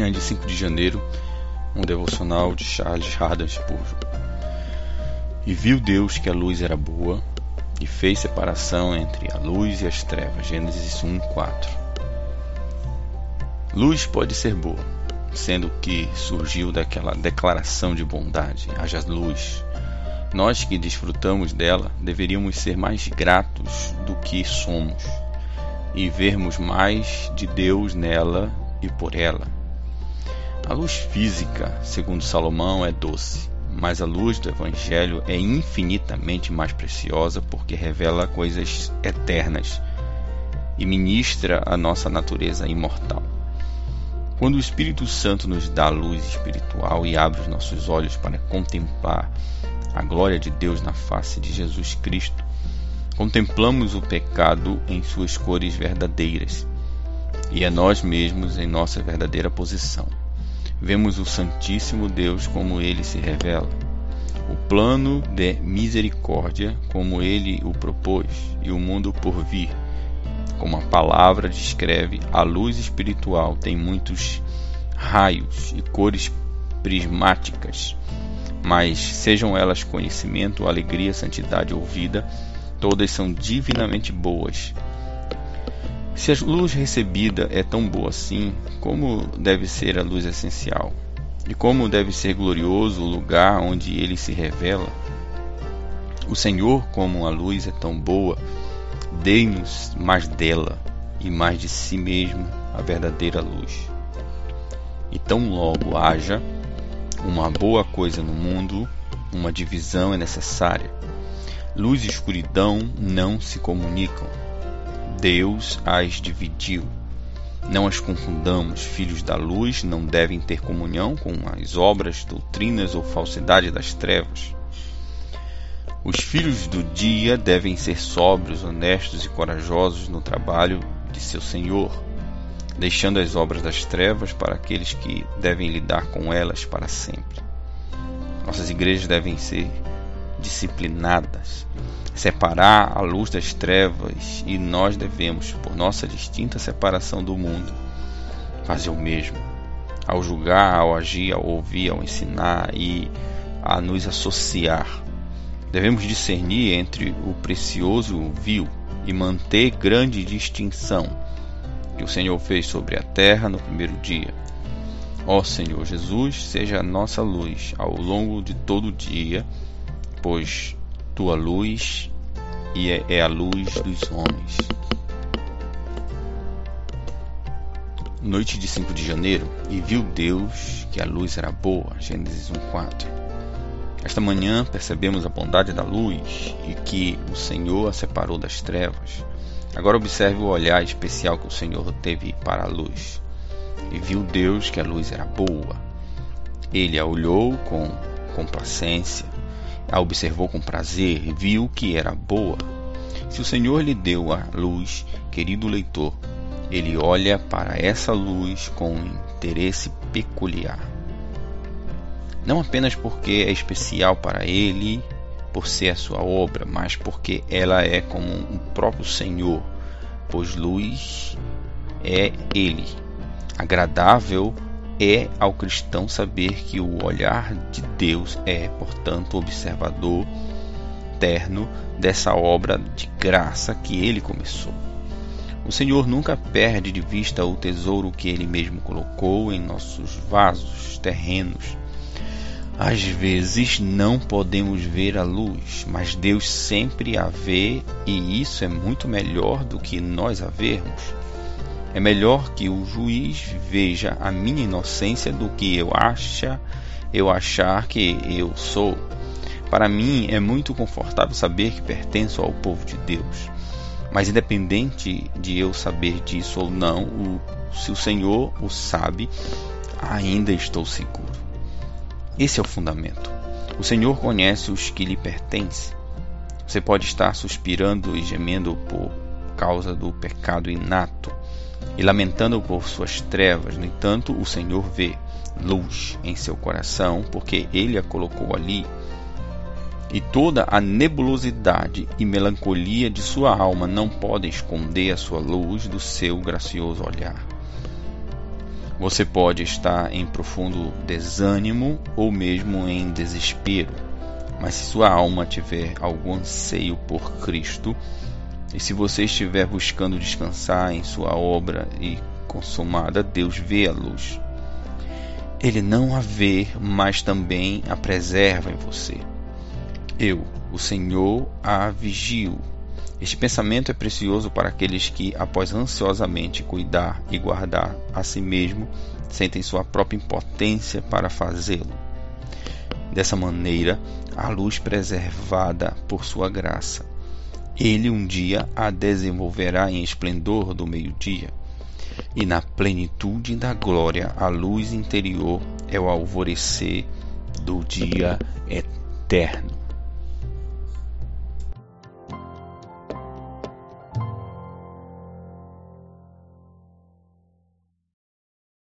manhã de 5 de janeiro, um devocional de Charles Haddon Spurgeon. E viu Deus que a luz era boa, e fez separação entre a luz e as trevas. Gênesis 1, 4. Luz pode ser boa, sendo que surgiu daquela declaração de bondade, haja luz. Nós que desfrutamos dela deveríamos ser mais gratos do que somos e vermos mais de Deus nela e por ela. A luz física, segundo Salomão, é doce, mas a luz do Evangelho é infinitamente mais preciosa porque revela coisas eternas e ministra a nossa natureza imortal. Quando o Espírito Santo nos dá a luz espiritual e abre os nossos olhos para contemplar a glória de Deus na face de Jesus Cristo, contemplamos o pecado em suas cores verdadeiras e a nós mesmos em nossa verdadeira posição. Vemos o Santíssimo Deus como ele se revela, o plano de misericórdia como ele o propôs e o mundo por vir. Como a palavra descreve, a luz espiritual tem muitos raios e cores prismáticas, mas sejam elas conhecimento, alegria, santidade ou vida, todas são divinamente boas se a luz recebida é tão boa assim, como deve ser a luz essencial? E como deve ser glorioso o lugar onde ele se revela? O Senhor, como a luz é tão boa, dê-nos mais dela e mais de si mesmo a verdadeira luz. E tão logo haja uma boa coisa no mundo, uma divisão é necessária. Luz e escuridão não se comunicam Deus as dividiu. Não as confundamos, filhos da luz não devem ter comunhão com as obras, doutrinas ou falsidade das trevas. Os filhos do dia devem ser sóbrios, honestos e corajosos no trabalho de seu Senhor, deixando as obras das trevas para aqueles que devem lidar com elas para sempre. Nossas igrejas devem ser disciplinadas, separar a luz das trevas, e nós devemos, por nossa distinta separação do mundo, fazer o mesmo. Ao julgar, ao agir, ao ouvir, ao ensinar e a nos associar. Devemos discernir entre o precioso e o vil e manter grande distinção que o Senhor fez sobre a terra no primeiro dia. Ó Senhor Jesus, seja a nossa luz ao longo de todo o dia, pois tua luz e é, é a luz dos homens. Noite de 5 de janeiro, e viu Deus que a luz era boa. Gênesis 1:4. Esta manhã percebemos a bondade da luz e que o Senhor a separou das trevas. Agora observe o olhar especial que o Senhor teve para a luz. E viu Deus que a luz era boa. Ele a olhou com complacência a observou com prazer viu que era boa. Se o Senhor lhe deu a luz, querido leitor, ele olha para essa luz com um interesse peculiar. Não apenas porque é especial para ele, por ser a sua obra, mas porque ela é como o próprio Senhor, pois luz é ele, agradável é ao cristão saber que o olhar de Deus é, portanto, observador terno dessa obra de graça que ele começou. O Senhor nunca perde de vista o tesouro que ele mesmo colocou em nossos vasos terrenos. Às vezes não podemos ver a luz, mas Deus sempre a vê e isso é muito melhor do que nós a vermos. É melhor que o juiz veja a minha inocência do que eu acha, eu achar que eu sou. Para mim é muito confortável saber que pertenço ao povo de Deus. Mas independente de eu saber disso ou não, o, se o Senhor o sabe, ainda estou seguro. Esse é o fundamento. O Senhor conhece os que lhe pertencem. Você pode estar suspirando e gemendo por causa do pecado inato e lamentando por suas trevas. No entanto, o Senhor vê luz em seu coração, porque ele a colocou ali. E toda a nebulosidade e melancolia de sua alma não podem esconder a sua luz do seu gracioso olhar. Você pode estar em profundo desânimo ou mesmo em desespero, mas se sua alma tiver algum anseio por Cristo, e se você estiver buscando descansar em sua obra e consumada, Deus vê a luz. Ele não a vê, mas também a preserva em você. Eu, o Senhor, a vigio. Este pensamento é precioso para aqueles que, após ansiosamente cuidar e guardar a si mesmo, sentem sua própria impotência para fazê-lo. Dessa maneira, a luz preservada por sua graça. Ele um dia a desenvolverá em esplendor do meio-dia, e na plenitude da glória a luz interior é o alvorecer do dia eterno.